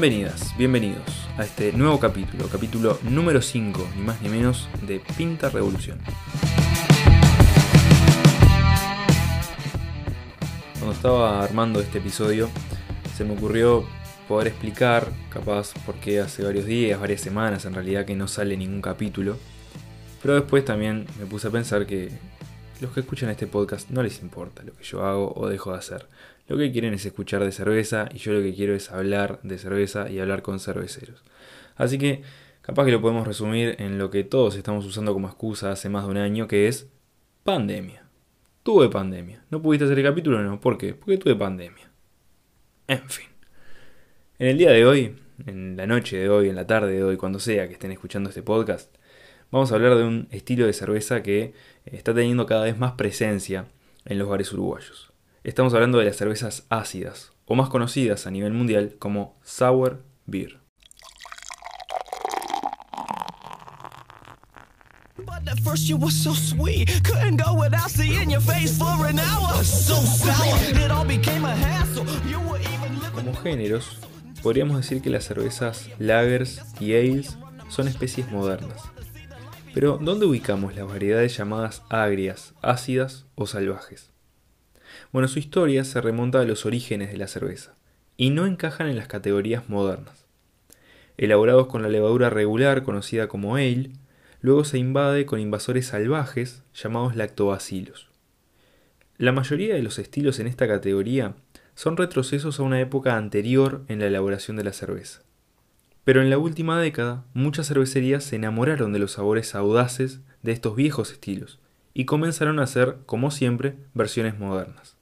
Bienvenidas, bienvenidos a este nuevo capítulo, capítulo número 5, ni más ni menos, de Pinta Revolución. Cuando estaba armando este episodio, se me ocurrió poder explicar, capaz porque hace varios días, varias semanas en realidad que no sale ningún capítulo, pero después también me puse a pensar que los que escuchan este podcast no les importa lo que yo hago o dejo de hacer. Lo que quieren es escuchar de cerveza y yo lo que quiero es hablar de cerveza y hablar con cerveceros. Así que capaz que lo podemos resumir en lo que todos estamos usando como excusa hace más de un año, que es pandemia. Tuve pandemia. ¿No pudiste hacer el capítulo? No. ¿Por qué? Porque tuve pandemia. En fin. En el día de hoy, en la noche de hoy, en la tarde de hoy, cuando sea que estén escuchando este podcast, vamos a hablar de un estilo de cerveza que está teniendo cada vez más presencia en los bares uruguayos. Estamos hablando de las cervezas ácidas, o más conocidas a nivel mundial como sour beer. Como géneros, podríamos decir que las cervezas lagers y ales son especies modernas. Pero, ¿dónde ubicamos las variedades llamadas agrias, ácidas o salvajes? Bueno, su historia se remonta a los orígenes de la cerveza y no encajan en las categorías modernas. Elaborados con la levadura regular conocida como ale, luego se invade con invasores salvajes llamados lactobacilos. La mayoría de los estilos en esta categoría son retrocesos a una época anterior en la elaboración de la cerveza. Pero en la última década, muchas cervecerías se enamoraron de los sabores audaces de estos viejos estilos y comenzaron a hacer, como siempre, versiones modernas.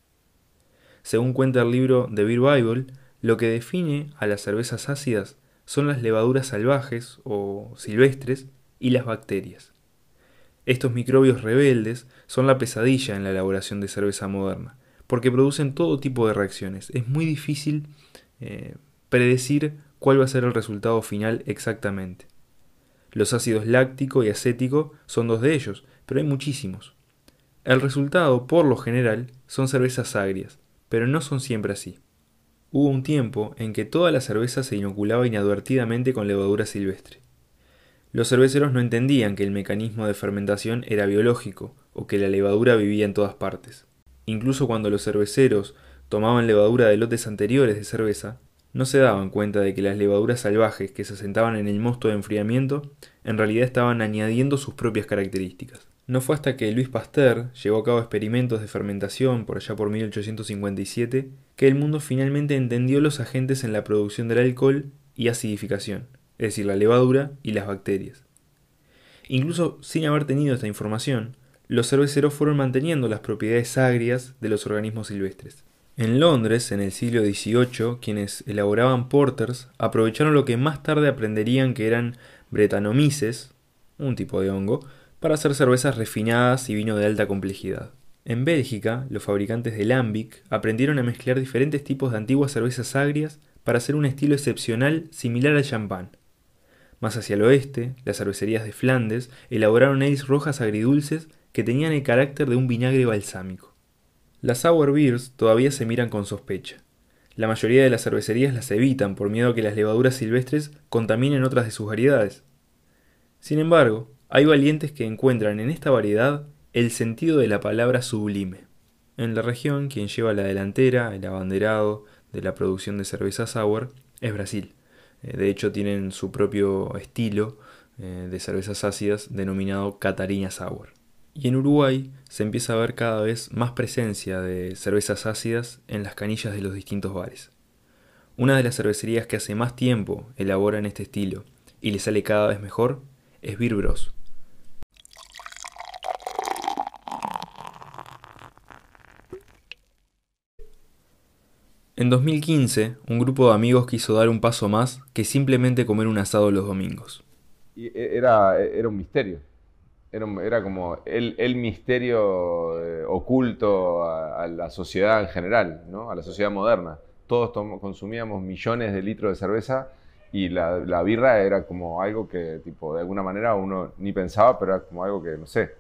Según cuenta el libro The Beer Bible, lo que define a las cervezas ácidas son las levaduras salvajes o silvestres y las bacterias. Estos microbios rebeldes son la pesadilla en la elaboración de cerveza moderna, porque producen todo tipo de reacciones. Es muy difícil eh, predecir cuál va a ser el resultado final exactamente. Los ácidos láctico y acético son dos de ellos, pero hay muchísimos. El resultado, por lo general, son cervezas agrias, pero no son siempre así. Hubo un tiempo en que toda la cerveza se inoculaba inadvertidamente con levadura silvestre. Los cerveceros no entendían que el mecanismo de fermentación era biológico o que la levadura vivía en todas partes. Incluso cuando los cerveceros tomaban levadura de lotes anteriores de cerveza, no se daban cuenta de que las levaduras salvajes que se asentaban en el mosto de enfriamiento en realidad estaban añadiendo sus propias características. No fue hasta que Luis Pasteur llevó a cabo experimentos de fermentación por allá por 1857 que el mundo finalmente entendió los agentes en la producción del alcohol y acidificación, es decir, la levadura y las bacterias. Incluso sin haber tenido esta información, los cerveceros fueron manteniendo las propiedades agrias de los organismos silvestres. En Londres, en el siglo XVIII, quienes elaboraban porters aprovecharon lo que más tarde aprenderían que eran bretanomices, un tipo de hongo, para hacer cervezas refinadas y vino de alta complejidad. En Bélgica, los fabricantes de Lambic aprendieron a mezclar diferentes tipos de antiguas cervezas agrias para hacer un estilo excepcional similar al champán. Más hacia el oeste, las cervecerías de Flandes elaboraron ales rojas agridulces que tenían el carácter de un vinagre balsámico. Las sour beers todavía se miran con sospecha. La mayoría de las cervecerías las evitan por miedo a que las levaduras silvestres contaminen otras de sus variedades. Sin embargo, hay valientes que encuentran en esta variedad el sentido de la palabra sublime. En la región, quien lleva la delantera, el abanderado de la producción de cerveza sour, es Brasil. Eh, de hecho, tienen su propio estilo eh, de cervezas ácidas denominado Catarina Sour. Y en Uruguay se empieza a ver cada vez más presencia de cervezas ácidas en las canillas de los distintos bares. Una de las cervecerías que hace más tiempo elaboran este estilo y le sale cada vez mejor es Beer Bros. En 2015, un grupo de amigos quiso dar un paso más que simplemente comer un asado los domingos. Y e, era, era un misterio. Era, era como el, el misterio eh, oculto a, la sociedad en general, ¿no? a la sociedad moderna. Todos consumíamos millones de litros de cerveza y la, la, birra era como algo que, tipo, de alguna manera uno ni pensaba, pero era como algo que, no sé,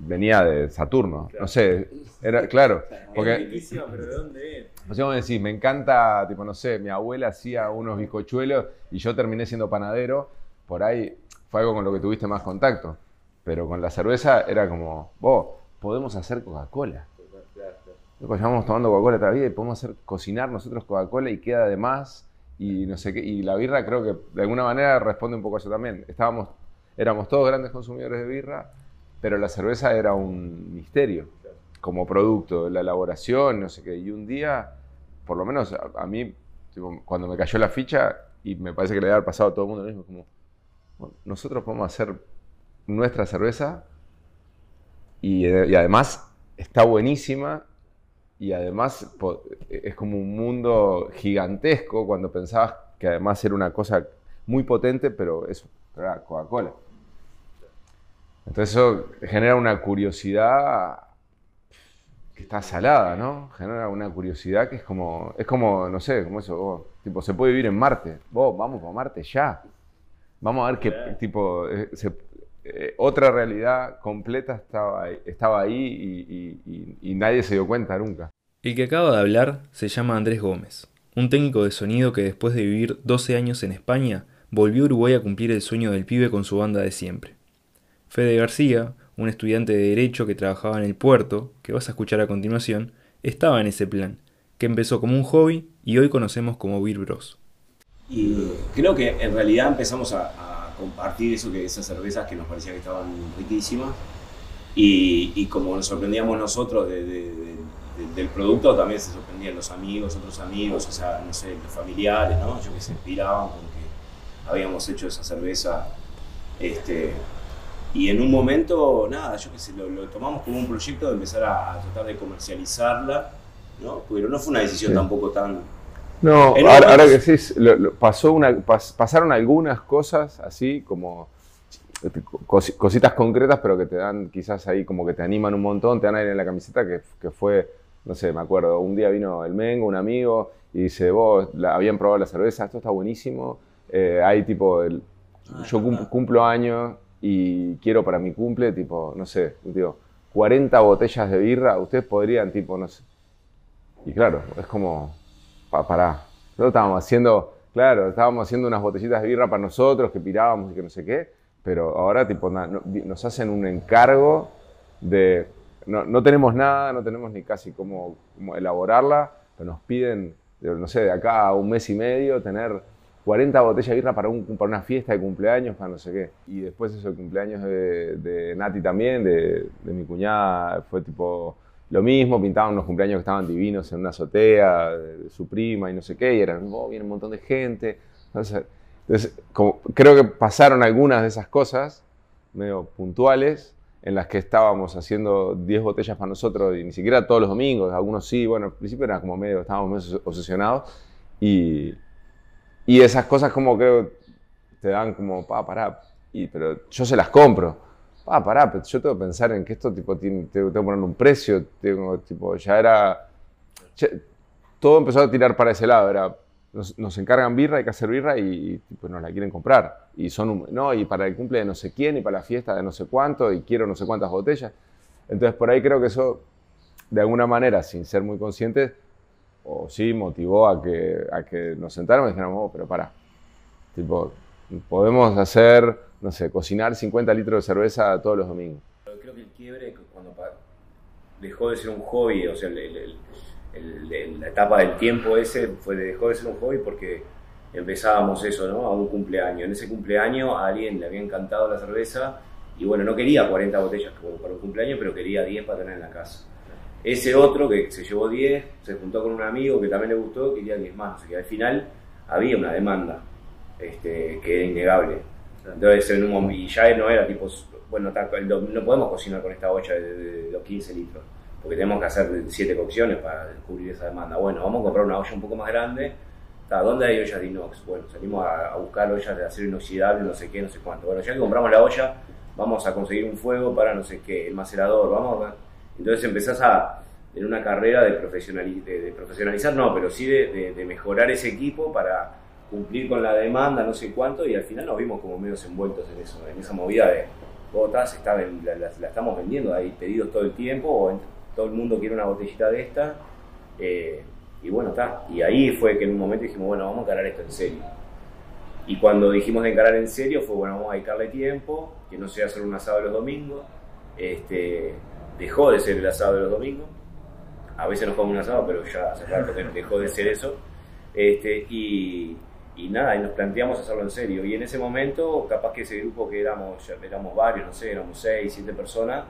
venía de Saturno. No sé, era claro. Porque, riquísima, pero ¿de dónde es? decís, me encanta, tipo, no sé, mi abuela hacía unos bizcochuelos y yo terminé siendo panadero. Por ahí fue algo con lo que tuviste más contacto. Pero con la cerveza era como, vos, podemos hacer Coca-Cola. Luego llevamos tomando Coca-Cola toda la vida y podemos hacer cocinar nosotros Coca-Cola y queda de más y no sé qué. Y la birra creo que de alguna manera responde un poco a eso también. Estábamos, éramos todos grandes consumidores de birra, pero la cerveza era un misterio como producto, la elaboración, no sé qué. Y un día, por lo menos a, a mí, cuando me cayó la ficha, y me parece que le había pasado a todo el mundo lo mismo, como, nosotros podemos hacer nuestra cerveza y, y además está buenísima y además po- es como un mundo gigantesco cuando pensabas que además era una cosa muy potente, pero es Coca-Cola. Entonces eso genera una curiosidad que está salada, ¿no? Genera una curiosidad que es como, es como, no sé, como eso, tipo, se puede vivir en Marte. Vos, vamos para Marte ya. Vamos a ver qué, tipo, eh, se- eh, otra realidad completa estaba ahí, estaba ahí y, y- y- y nadie se dio cuenta nunca. El que acaba de hablar se llama Andrés Gómez, un técnico de sonido que después de vivir 12 años en España, volvió a Uruguay a cumplir el sueño del pibe con su banda de siempre. Fede García, un estudiante de Derecho que trabajaba en el puerto, que vas a escuchar a continuación, estaba en ese plan, que empezó como un hobby y hoy conocemos como Beer Bros. Y creo que en realidad empezamos a, a compartir eso que esas cervezas que nos parecía que estaban riquísimas. Y, y como nos sorprendíamos nosotros de- de- de- de- del producto, también se sorprendían los amigos, otros amigos, o sea, no sé, los familiares, ¿no? Yo que se inspiraban porque habíamos hecho esa cerveza. Este, y en un momento, nada, yo que sé, lo, lo tomamos como un proyecto de empezar a, a tratar de comercializarla, ¿no? Pero no fue una decisión Sí. tampoco tan, No, ahora, que decís, lo- lo- pasó una, pas- pasaron algunas cosas así como cos- cositas concretas, pero que te dan quizás ahí como que te animan un montón, te dan aire en la camiseta, que, que fue, no sé, me acuerdo, un día vino el Mengo, un amigo, y dice, vos, la- habían probado la cerveza, esto está buenísimo, eh, hay tipo, el- Ah, yo cum- cumplo años y quiero para mi cumple, tipo, no sé, digo, 40 botellas de birra, ustedes podrían, tipo, no sé. Y claro, es como, pa, pará. Nosotros estábamos haciendo, claro, estábamos haciendo unas botellitas de birra para nosotros que pirábamos y que no sé qué, pero ahora tipo na- no- nos hacen un encargo de, no, tenemos nada, no tenemos ni casi cómo, elaborarla, pero nos piden, de, no sé, de acá a un mes y medio tener 40 botellas de birra para, un, para una fiesta de cumpleaños, para no sé qué. Y después eso, el cumpleaños de, de Nati también, de, de mi cuñada, fue tipo lo mismo, pintaban unos cumpleaños que estaban divinos en una azotea de, su prima y no sé qué, y eran, oh, viene un montón de gente. Entonces, entonces, como, creo que pasaron algunas de esas cosas medio puntuales en las que estábamos haciendo 10 botellas para nosotros y ni siquiera todos los domingos, algunos sí, bueno, al principio era como medio, estábamos medio obsesionados y, y esas cosas como que te dan como, pa, pará, y, pero yo se las compro. Pa, pará, pero yo tengo que pensar en que esto tipo tiene, tengo, que poner un precio, tengo, tipo, ya era, ya- todo empezó a tirar para ese lado, era, nos, nos encargan birra, hay que hacer birra y, tipo, nos la quieren comprar. Y son, un- no, y para el cumple de no sé quién, y para la fiesta de no sé cuánto, y quiero no sé cuántas botellas. Entonces por ahí creo que eso, de alguna manera, sin ser muy conscientes, o sí motivó a que, a que nos sentáramos y dijéramos, oh, pero pará, tipo, podemos hacer, no sé, cocinar 50 litros de cerveza todos los domingos. Creo que el quiebre cuando dejó de ser un hobby, o sea, la etapa del tiempo ese fue dejó de ser un hobby porque empezábamos eso, ¿no? A un cumpleaños. En ese cumpleaños a alguien le había encantado la cerveza y bueno, no quería 40 botellas como para un cumpleaños, pero quería 10 para tener en la casa. Ese otro que se llevó 10, se juntó con un amigo que también le gustó, quería 10 más. O sea que al final había una demanda este, que era innegable. Entonces, en un y ya no era tipo, bueno, no podemos cocinar con esta olla de, los 15 litros, porque tenemos que hacer 7 cocciones para cubrir esa demanda. Bueno, vamos a comprar una olla un poco más grande. ¿Dónde hay ollas de inox? Bueno, salimos a, buscar ollas de acero inoxidable, no sé qué, no sé cuánto. Bueno, ya que compramos la olla, vamos a conseguir un fuego para no sé qué, el macerador, vamos a... Entonces empezás a, en una carrera de, profesionali- de, de profesionalizar, no, pero sí de mejorar ese equipo para cumplir con la demanda, no sé cuánto, y al final nos vimos como medios envueltos en eso, en esa movida de, vos estás, la, estamos vendiendo, hay pedidos todo el tiempo, todo el mundo quiere una botellita de esta. Eh, y bueno, está. Y ahí fue que en un momento dijimos, bueno, vamos a encarar esto en serio. Y cuando dijimos de encarar en serio fue, bueno, vamos a dedicarle tiempo, que no sea solo un asado de los domingos. Este, dejó de ser el asado de los domingos. A veces nos comemos un asado, pero ya hace rato que dejó de ser eso. Este, y, y nada, y nos planteamos hacerlo en serio. Y en ese momento, capaz que ese grupo que éramos, ya éramos varios, no sé, éramos seis, siete personas,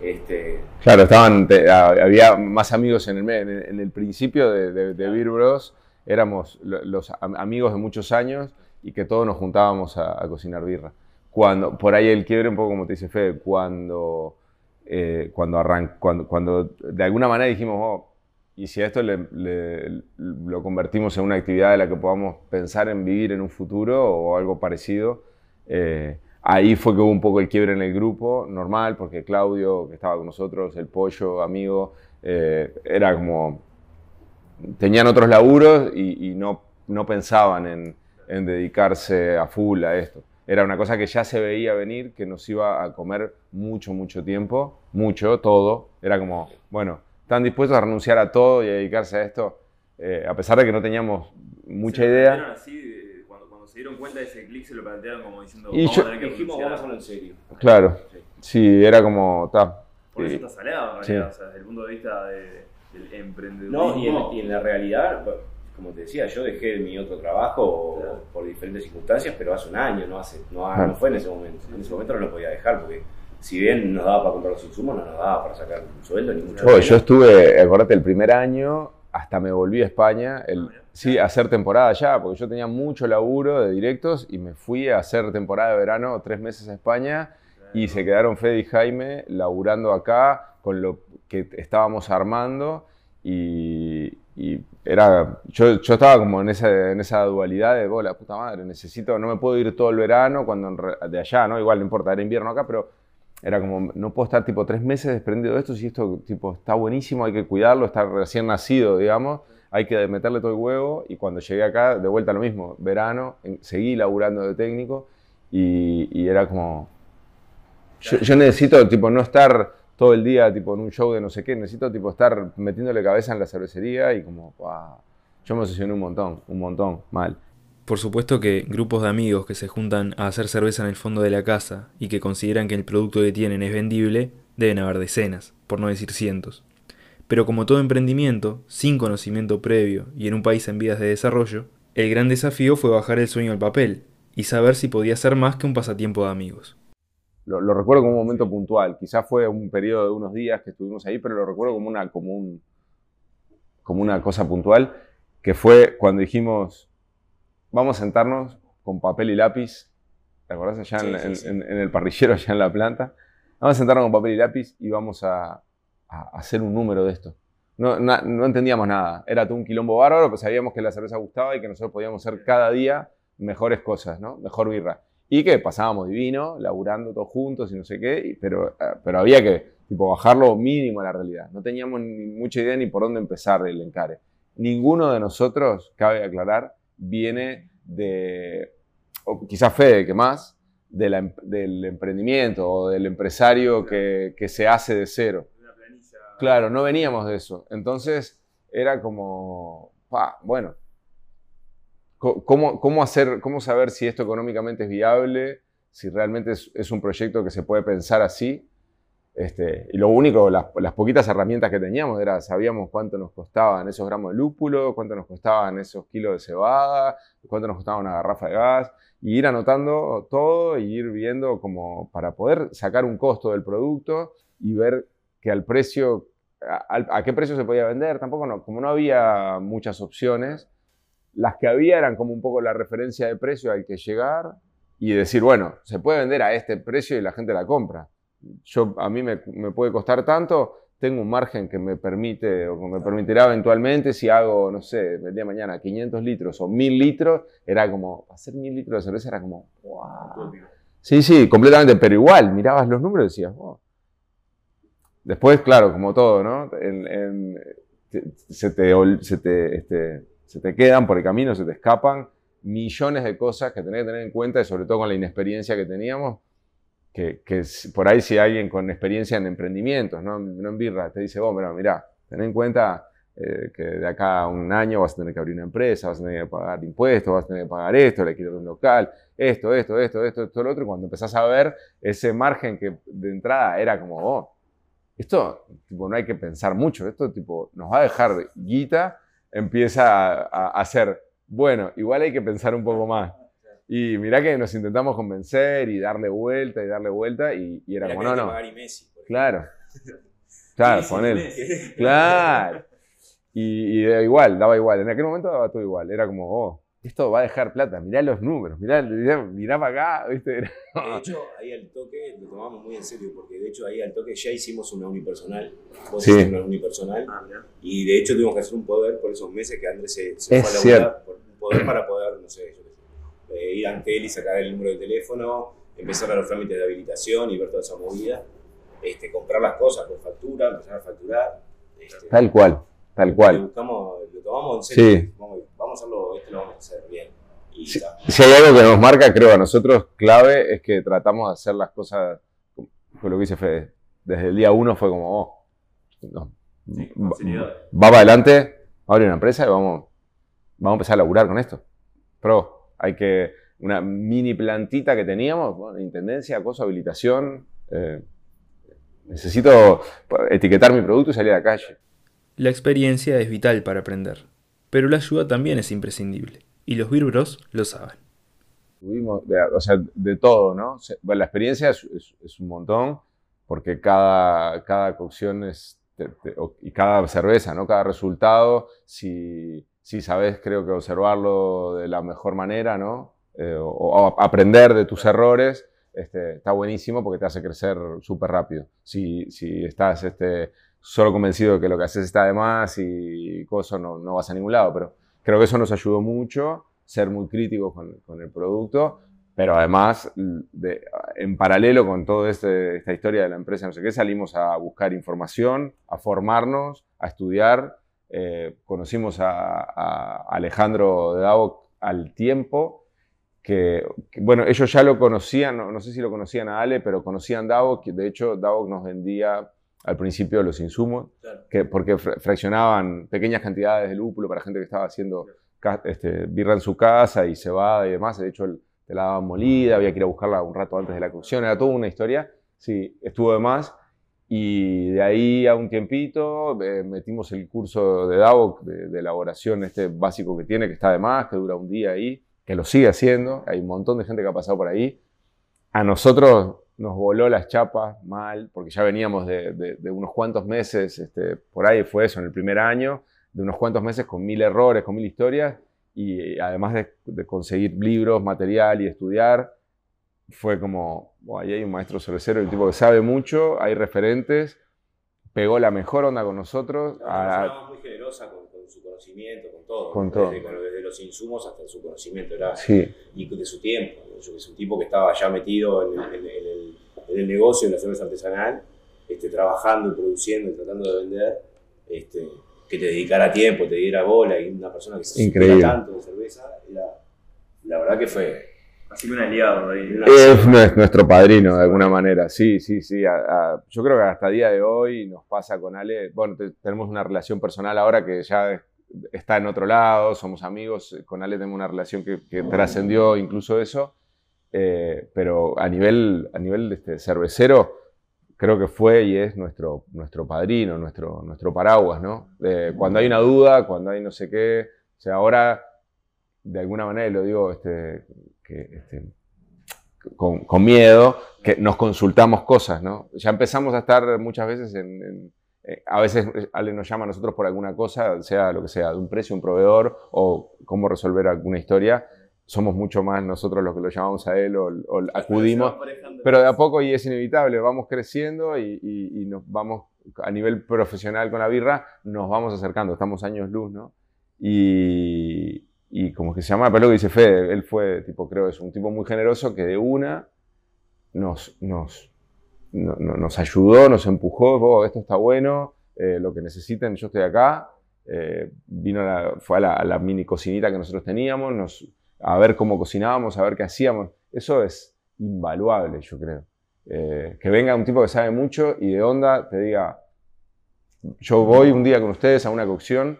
este... Claro, estaban, había más amigos en el, en el principio de, de, Beer Bros. Éramos los amigos de muchos años y que todos nos juntábamos a, cocinar birra. Cuando, por ahí el quiebre, un poco como te dice Fede, cuando, eh, cuando, arran, cuando, cuando de alguna manera dijimos, oh, y si esto lo convertimos en una actividad de la que podamos pensar en vivir en un futuro o algo parecido, eh, Ahí fue que hubo un poco el quiebre en el grupo, normal, porque Claudio, que estaba con nosotros, el pollo, amigo, eh, era como. tenían otros laburos y, no, no pensaban en, en, dedicarse a full a esto. Era una cosa que ya se veía venir, que nos iba a comer mucho, mucho tiempo, mucho, todo. Era como, bueno, están dispuestos a renunciar a todo y a dedicarse a esto, eh, a pesar de que no teníamos mucha idea. se dieron cuenta de ese clic se lo plantearon como diciendo, y vamos a tener que dijimos, vamos a hacerlo en serio. Claro, sí, era como, ta, Por eso está saleado, en realidad, o sea, desde el punto de vista de, del emprendedurismo. No, y en, la realidad, como te decía, yo dejé mi otro trabajo por diferentes circunstancias, pero hace un año, no, hace, no, no fue en ese momento. En ese momento no lo podía dejar porque si bien nos daba para comprar los insumos, no nos daba para sacar un sueldo ni mucho. Oh, yo estuve, acordate, el primer año hasta me volví a España, el, ah, sí, a hacer temporada allá, porque yo tenía mucho laburo de directos y me fui a hacer temporada de verano tres meses a España y se quedaron Fede y Jaime laburando acá con lo que estábamos armando y, era, yo, yo, estaba como en esa, en esa dualidad de, oh, la puta madre, necesito, no me puedo ir todo el verano cuando de allá, ¿no? Igual no importa, era invierno acá, pero era como, no puedo estar tipo tres meses desprendido de esto, si esto tipo está buenísimo, hay que cuidarlo, está recién nacido, digamos, hay que meterle todo el huevo y cuando llegué acá, de vuelta lo mismo, verano, seguí laburando de técnico y, era como, yo, necesito tipo no estar todo el día tipo en un show de no sé qué, necesito tipo estar metiéndole cabeza en la cervecería y como, yo me obsesioné un montón, un montón, mal. Por supuesto que grupos de amigos que se juntan a hacer cerveza en el fondo de la casa y que consideran que el producto que tienen es vendible, deben haber decenas, por no decir cientos. Pero como todo emprendimiento, sin conocimiento previo y en un país en vías de desarrollo, el gran desafío fue bajar el sueño al papel y saber si podía ser más que un pasatiempo de amigos. Lo, recuerdo como un momento puntual, quizás fue un periodo de unos días que estuvimos ahí, pero lo recuerdo como una, como como una cosa puntual, que fue cuando dijimos, vamos a sentarnos con papel y lápiz, ¿te acordás? Allá en, el parrillero, allá en la planta. Vamos a sentarnos con papel y lápiz y vamos a, hacer un número de esto. No, entendíamos nada. Era todo un quilombo bárbaro, pero sabíamos que la cerveza gustaba y que nosotros podíamos hacer cada día mejores cosas, ¿no? Mejor birra. Y que pasábamos divino, laburando todos juntos y no sé qué, pero, eh, pero había que tipo, bajarlo mínimo a la realidad. No teníamos ni mucha idea ni por dónde empezar el encare. Ninguno de nosotros, cabe aclarar, viene de, o quizás Fede, que más, em, del emprendimiento o del empresario que, se hace de cero. Claro, no veníamos de eso. Entonces era como, bueno, ¿cómo, ¿cómo, hacer, ¿cómo saber si esto económicamente es viable? Si realmente es un proyecto que se puede pensar así este, y lo único, las, poquitas herramientas que teníamos era, sabíamos cuánto nos costaban esos gramos de lúpulo, cuánto nos costaban esos kilos de cebada, cuánto nos costaba una garrafa de gas, y ir anotando todo y ir viendo como para poder sacar un costo del producto y ver que al precio, a, qué precio se podía vender, tampoco no, como no había muchas opciones, las que había eran como un poco la referencia de precio al que llegar y decir, bueno, se puede vender a este precio y la gente la compra yo, a mí me, puede costar tanto, tengo un margen que me permite o que me permitirá eventualmente si hago, no sé, el día de mañana 500 litros o 1000 litros, era como, hacer 1000 litros de cerveza era como, wow. Sí, sí, completamente, pero igual, mirabas los números y decías, wow. Después, claro, como todo, ¿no? se, te, se, te, este, se te quedan por el camino, se te escapan millones de cosas que tenés que tener en cuenta y sobre todo con la inexperiencia que teníamos que, por ahí si alguien con experiencia en emprendimientos, no, no en birra, te dice, vos, mira, ten en cuenta eh, que de acá a un año vas a tener que abrir una empresa, vas a tener que pagar impuestos, vas a tener que pagar esto, le quiero un local, esto, esto, esto, esto, esto, lo otro. Cuando empezás a ver ese margen que de entrada era como, oh, esto tipo, no hay que pensar mucho, esto tipo, nos va a dejar guita, empieza a, hacer, bueno, igual hay que pensar un poco más. Y mirá que nos intentamos convencer y darle vuelta y darle vuelta y, era como, no, no. claro. Claro, poner. Claro. Y, igual, daba igual. En aquel momento daba todo igual. Era como, oh, esto va a dejar plata. Mirá los números, mirá, mirá, para acá. ¿viste? De hecho, ahí al toque lo tomamos muy en serio, porque de hecho ahí al toque ya hicimos una unipersonal. Vos sí. una unipersonal. Ah, y de hecho tuvimos que hacer un poder por esos meses que Andrés se, se fue a la por un poder para poder, no sé, yo eh, ir ante él y sacar el número de teléfono, empezar a los trámites de habilitación y ver toda esa movida. Este, comprar las cosas por factura, empezar a facturar. Este, Tal cual. Tal cual. Lo, buscamos, lo tomamos en serio. Sí. Vamos, a hacerlo, esto lo vamos a hacer bien. si, hay algo que nos marca, creo, a nosotros clave es que tratamos de hacer las cosas, fue lo que dice Fede, desde el día uno fue como, oh, no, va, para adelante, abre una empresa y vamos, vamos a empezar a laburar con esto. Pro, hay que, una mini plantita que teníamos, bueno, intendencia, cosa, habilitación, eh, necesito etiquetar mi producto y salir a la calle. La experiencia es vital para aprender, pero la ayuda también es imprescindible, y los Birbros lo saben. Tuvimos, o sea, de todo, ¿no? la experiencia es, un montón, porque cada, cada cocción es, y cada cerveza, ¿no? Cada resultado, si, si sabes, creo que observarlo de la mejor manera, ¿no? Eh, o, aprender de tus errores, este, está buenísimo porque te hace crecer súper rápido. Si, si estás este, solo convencido de que lo que haces está de más y cosas, no, no vas a ningún lado. Pero creo que eso nos ayudó mucho, ser muy críticos con, con el producto, pero además, de, en paralelo con toda este, esta historia de la empresa, no sé qué, salimos a buscar información, a formarnos, a estudiar. Eh, conocimos a, Alejandro de Davo al tiempo, que, bueno, ellos ya lo conocían, no, sé si lo conocían a Ale, pero conocían Davo, que de hecho Davo nos vendía al principio los insumos, que, porque fraccionaban pequeñas cantidades de lúpulo para gente que estaba haciendo este, birra en su casa y cebada y demás. De hecho, te la daban molida, había que ir a buscarla un rato antes de la cocción, era toda una historia. Sí, estuvo de más. Y de ahí a un tiempito eh, metimos el curso de DAVOC de, de, elaboración este básico que tiene, que está de más, que dura un día ahí, que lo sigue haciendo. Hay un montón de gente que ha pasado por ahí. A nosotros nos voló las chapas mal, porque ya veníamos de, unos cuantos meses, este, por ahí fue eso, en el primer año, de unos cuantos meses con mil errores, con mil historias, y además de, conseguir libros, material y estudiar, fue como, ahí hay un maestro cervecero, el tipo que sabe mucho, hay referentes, pegó la mejor onda con nosotros. a, muy generosa con, su conocimiento, con todo. Con todo. Desde, los insumos hasta su conocimiento, era, y de su tiempo. Es un tipo que estaba ya metido en, el, negocio de la cerveza artesanal, este, trabajando y produciendo y tratando de vender, este, que te dedicara tiempo, te diera bola y una persona que se Increíble. tanto de cerveza, la verdad que fue Así que un aliado. Es nuestro padrino, de alguna manera. Sí, sí, sí. yo creo que hasta el día de hoy nos pasa con Ale. Bueno, tenemos una relación personal ahora que ya está en otro lado, somos amigos. Con Ale tenemos una relación que, trascendió incluso eso. Eh, pero a nivel, a nivel este, cervecero, creo que fue y es nuestro, nuestro padrino, nuestro, nuestro paraguas, ¿no? cuando hay una duda, cuando hay no sé qué. O sea, ahora, de alguna manera, lo digo este, este, con, miedo, que nos consultamos cosas, ¿no? Ya empezamos a estar muchas veces en, eh, a veces alguien nos llama a nosotros por alguna cosa, sea lo que sea, de un precio, un proveedor o cómo resolver alguna historia. Somos mucho más nosotros los que lo llamamos a él o, acudimos. Pero de a poco, y es inevitable, vamos creciendo y, y, nos vamos a nivel profesional con la birra, nos vamos acercando, estamos años luz, ¿no? Y, y como que se llama, pero lo que dice Fede, él fue, tipo, creo, es un tipo muy generoso que de una nos, nos, nos ayudó, nos empujó, oh, esto está bueno, eh, lo que necesiten, yo estoy acá. Eh, vino fue a la, mini cocinita que nosotros teníamos, a ver cómo cocinábamos, a ver qué hacíamos. Eso es invaluable, yo creo. Eh, que venga un tipo que sabe mucho y de onda te diga, yo voy un día con ustedes a una cocción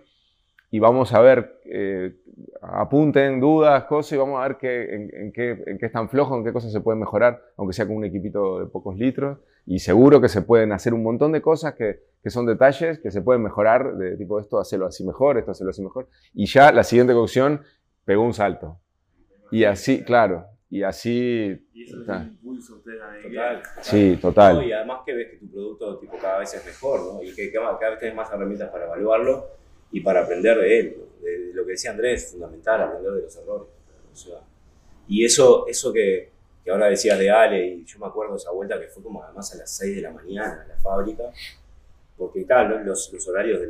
y vamos a ver, eh, apunten dudas, cosas y vamos a ver qué, en, qué, en, qué, están flojos, en qué cosas se pueden mejorar, aunque sea con un equipito de pocos litros. Y seguro que se pueden hacer un montón de cosas que, que son detalles que se pueden mejorar, de tipo esto, hacerlo así mejor, esto, hacerlo así mejor. Y ya la siguiente cocción pegó un salto. Y así, claro, y así... Y eso es impulso ustedes Total. Sí, total. No, y además que ves que tu producto tipo, cada vez es mejor, ¿no? Y que cada vez tienes más herramientas para evaluarlo y para aprender de él. De, lo que decía Andrés, es fundamental aprender de los errores. O sea, y eso, eso que, que, ahora decías de Ale, y yo me acuerdo de esa vuelta que fue como además a las 6 de la mañana en la fábrica, porque claro, los, los horarios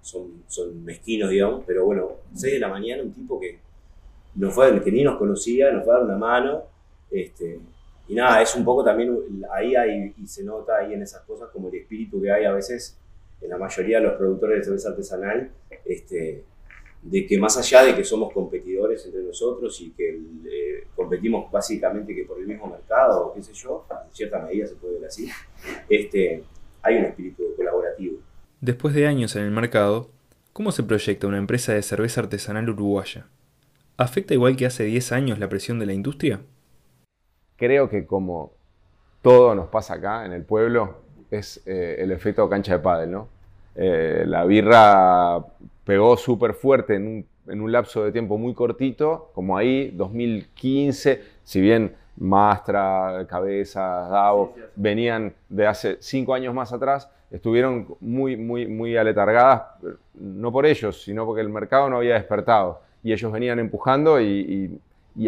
son, son mezquinos, digamos, pero bueno, 6 de la mañana un tipo que, nos fue, que ni nos conocía, nos fue a dar una mano, este, y nada, es un poco también, ahí hay, y se nota ahí en esas cosas como el espíritu que hay a veces en la mayoría de los productores de cerveza artesanal, este, de que más allá de que somos competidores entre nosotros y que eh, competimos básicamente que por el mismo mercado, qué sé yo, en cierta medida se puede ver así, este, hay un espíritu colaborativo. Después de años en el mercado, ¿cómo se proyecta una empresa de cerveza artesanal uruguaya? ¿Afecta igual que hace 10 años la presión de la industria? Creo que como todo nos pasa acá en el pueblo, es eh, el efecto cancha de pádel, ¿no? Eh, la birra pegó súper fuerte en un, lapso de tiempo muy cortito, como ahí, 2015, si bien Mastra, Cabezas, Davo, venían de hace cinco años más atrás, estuvieron muy, muy, muy aletargadas, no por ellos, sino porque el mercado no había despertado y ellos venían empujando y,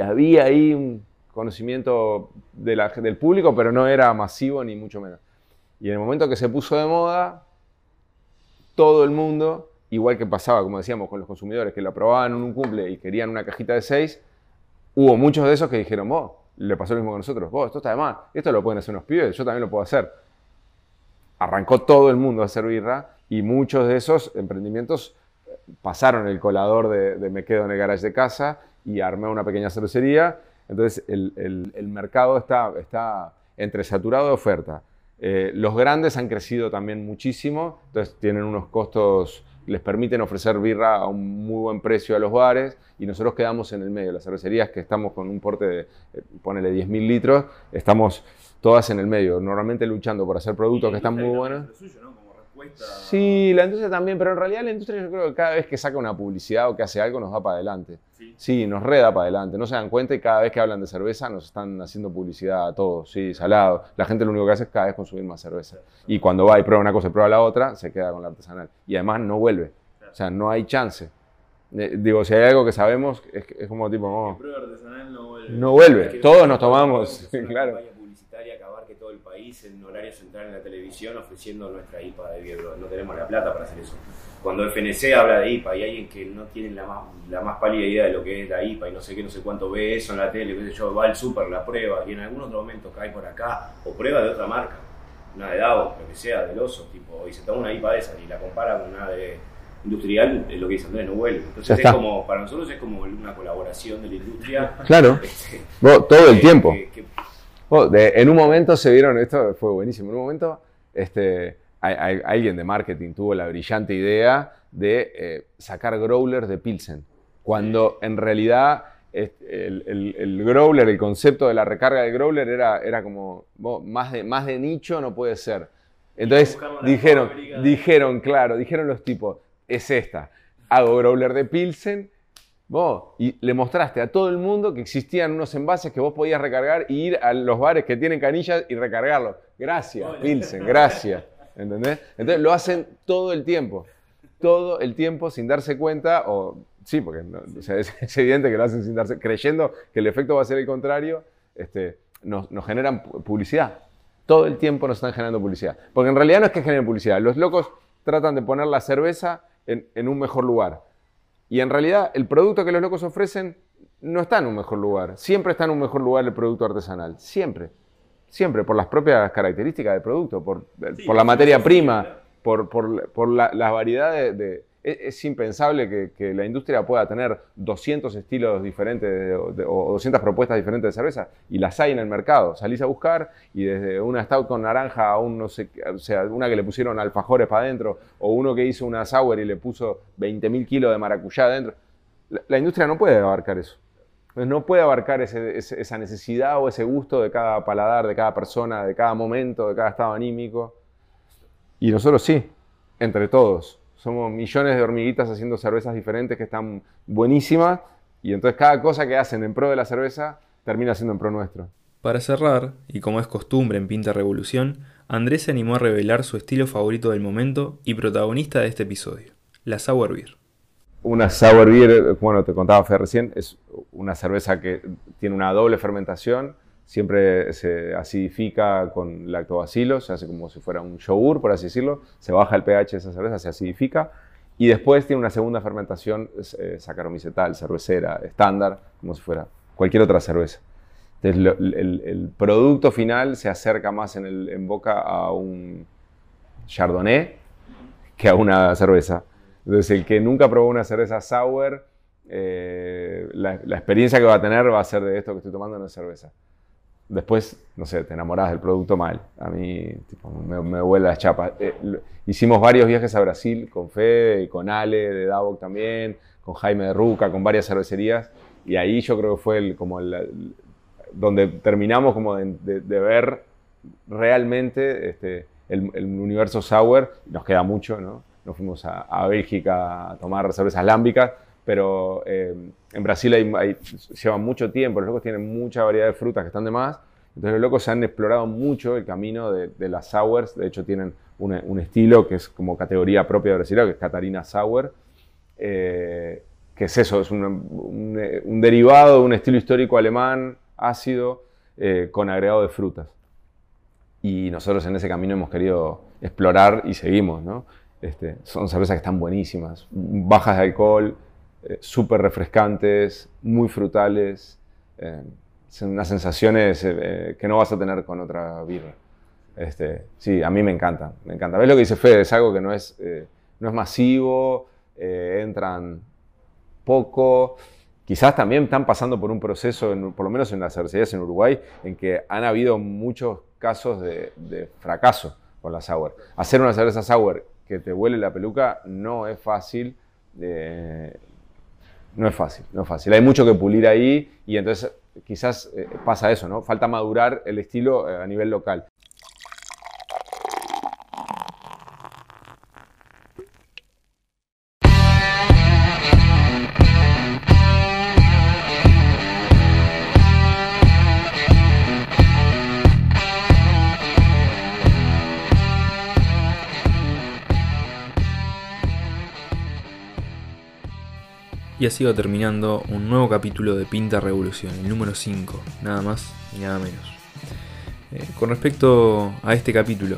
había ahí un conocimiento del público, pero no era masivo ni mucho menos. Y en el momento que se puso de moda, todo el mundo, igual que pasaba, como decíamos, con los consumidores que lo aprobaban en un cumple y querían una cajita de seis, hubo muchos de esos que dijeron, vos, le pasó lo mismo con nosotros, vos, esto está de más, esto lo pueden hacer unos pibes, yo también lo puedo hacer. Arrancó todo el mundo a hacer birra y muchos de esos emprendimientos pasaron el colador de, me quedo en el garage de casa y armé una pequeña cervecería. Entonces el, el, mercado está, está entre saturado de oferta. Eh, los grandes han crecido también muchísimo, entonces tienen unos costos, les permiten ofrecer birra a un muy buen precio a los bares y nosotros quedamos en el medio. Las cervecerías que estamos con un porte de, eh, ponele 10.000 litros, estamos todas en el medio, normalmente luchando por hacer productos que están muy buenos. Sí, la industria también, pero en realidad la industria yo creo que cada vez que saca una publicidad o que hace algo nos va para adelante. Sí, nos reda para adelante. No se dan cuenta y cada vez que hablan de cerveza nos están haciendo publicidad a todos, sí, salado. La gente lo único que hace es cada vez consumir más cerveza. Y cuando va y prueba una cosa y prueba la otra, se queda con la artesanal. Y además no vuelve. O sea, no hay chance. Eh, digo, si hay algo que sabemos, es, es como tipo... Artesanal no vuelve. No vuelve. Todos nos tomamos, claro país en horario central en la televisión ofreciendo nuestra IPA de Viedro. No tenemos la plata para hacer eso. Cuando FNC habla de IPA y alguien que no tiene la más, la más pálida idea de lo que es la IPA y no sé qué, no sé cuánto ve eso en la tele, qué sé yo, va al súper, la prueba y en algún otro momento cae por acá o prueba de otra marca, una de Davos, lo que sea, del oso, tipo, y se toma una IPA de esa y la compara con una de industrial, es lo que dice Andrés, no vuelve. Entonces es como, para nosotros es como una colaboración de la industria. Claro. Este, todo el tiempo en un momento se vieron, esto fue buenísimo, en un momento este, alguien de marketing tuvo la brillante idea de eh, sacar growlers de Pilsen, cuando en realidad el, el, growler, el concepto de la recarga del growler era, era como más, de, más de nicho no puede ser. Entonces dijeron, dijeron, claro, dijeron los tipos, es esta, hago growler de Pilsen y le mostraste a todo el mundo que existían unos envases que vos podías recargar y ir a los bares que tienen canillas y recargarlo. Gracias, Pilsen, gracias. ¿Entendés? Entonces lo hacen todo el tiempo. Todo el tiempo sin darse cuenta, o sí, porque es, evidente que lo hacen sin darse creyendo que el efecto va a ser el contrario, este, nos, generan publicidad. Todo el tiempo nos están generando publicidad. Porque en realidad no es que generen publicidad. Los locos tratan de poner la cerveza en un mejor lugar y en realidad el producto que los locos ofrecen no está en un mejor lugar. Siempre está en un mejor lugar el producto artesanal. Siempre. Siempre, por las propias características del producto, por, por la materia prima, por, por, la, variedad de, es, impensable que, que la industria pueda tener 200 estilos diferentes de- de- o 200 propuestas diferentes de cerveza y las hay en el mercado. Salís a buscar y desde una stout con naranja a un no sé, o una que le pusieron alfajores para adentro o uno que hizo una sour y le puso 20.000 kilos de maracuyá adentro. La, industria no puede abarcar eso. No puede abarcar ese- esa necesidad o ese gusto de cada paladar, de cada persona, de cada momento, de cada estado anímico. Y nosotros sí, entre todos. Somos millones de hormiguitas haciendo cervezas diferentes que están buenísimas. Y entonces cada cosa que hacen en pro de la cerveza termina siendo en pro nuestro. Para cerrar, y como es costumbre en Pinta Revolución, Andrés se animó a revelar su estilo favorito del momento y protagonista de este episodio, la Sour Beer. Una sour beer, bueno, te contaba Fer recién, es una cerveza que tiene una doble fermentación. Siempre se acidifica con lactobacilos, se hace como si fuera un yogur, por así decirlo. Se baja el pH de esa cerveza, se acidifica. Y después tiene una segunda fermentación eh, sacaromicetal, cervecera, estándar, como si fuera cualquier otra cerveza. Entonces, lo- el, el producto final se acerca más en, el- en boca a un chardonnay que a una cerveza. Entonces, el que nunca probó una cerveza sour, eh, la, la experiencia que va a tener va a ser de esto que estoy tomando, no es cerveza. Después, no sé, te enamorás del producto mal. A mí me, me vuela las chapas. Eh, hicimos varios viajes a Brasil con Fede y con Ale de Davok también, con Jaime de Ruca, con varias cervecerías. Y ahí yo creo que fue como donde terminamos como de, ver realmente este, el, el universo sour. Nos queda mucho, ¿no? Nos fuimos a, a Bélgica a tomar cervezas lámbicas, pero eh, en Brasil hay, llevan mucho tiempo, los locos tienen mucha variedad de frutas que están de más. Entonces los locos se han explorado mucho el camino de, las sours. De hecho tienen un, estilo que es como categoría propia de Brasil, que es Catarina Sour. Eh, que es eso, es un derivado de un estilo histórico alemán ácido eh, con agregado de frutas. Y nosotros en ese camino hemos querido explorar y seguimos, ¿no? Este, son cervezas que están buenísimas, bajas de alcohol, eh, súper refrescantes, muy frutales, eh, son unas sensaciones eh, eh, que no vas a tener con otra birra. Este, sí, a mí me encanta, me encanta. ¿Ves lo que dice Fede? Es algo que no es, no es masivo, entran poco. Quizás también están pasando por un proceso, por lo menos en las cervecerías en Uruguay, en que han habido muchos casos de, fracaso con la sour. Hacer una cerveza sour que te huele la peluca no es fácil. No es fácil, no es fácil. Hay mucho que pulir ahí y entonces quizás eh, pasa eso, ¿no? Falta madurar el estilo eh, a nivel local. Y así va terminando un nuevo capítulo de Pinta Revolución, el número 5, nada más y nada menos. Eh, con respecto a este capítulo,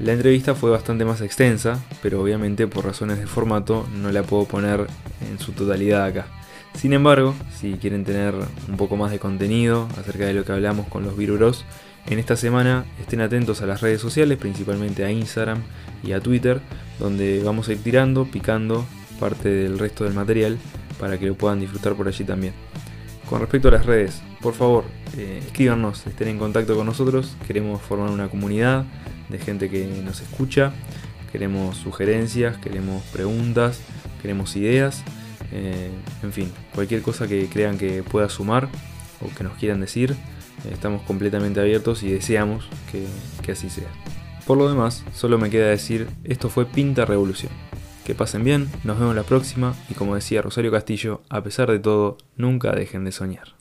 la entrevista fue bastante más extensa, pero obviamente por razones de formato no la puedo poner en su totalidad acá. Sin embargo, si quieren tener un poco más de contenido acerca de lo que hablamos con los Viruros, en esta semana estén atentos a las redes sociales, principalmente a Instagram y a Twitter, donde vamos a ir tirando, picando parte del resto del material para que lo puedan disfrutar por allí también. Con respecto a las redes, por favor, eh, escríbanos, estén en contacto con nosotros, queremos formar una comunidad de gente que nos escucha, queremos sugerencias, queremos preguntas, queremos ideas, eh, en fin, cualquier cosa que crean que pueda sumar o que nos quieran decir, eh, estamos completamente abiertos y deseamos que, que así sea. Por lo demás, solo me queda decir, esto fue Pinta Revolución que pasen bien, nos vemos la próxima y como decía Rosario Castillo, a pesar de todo, nunca dejen de soñar.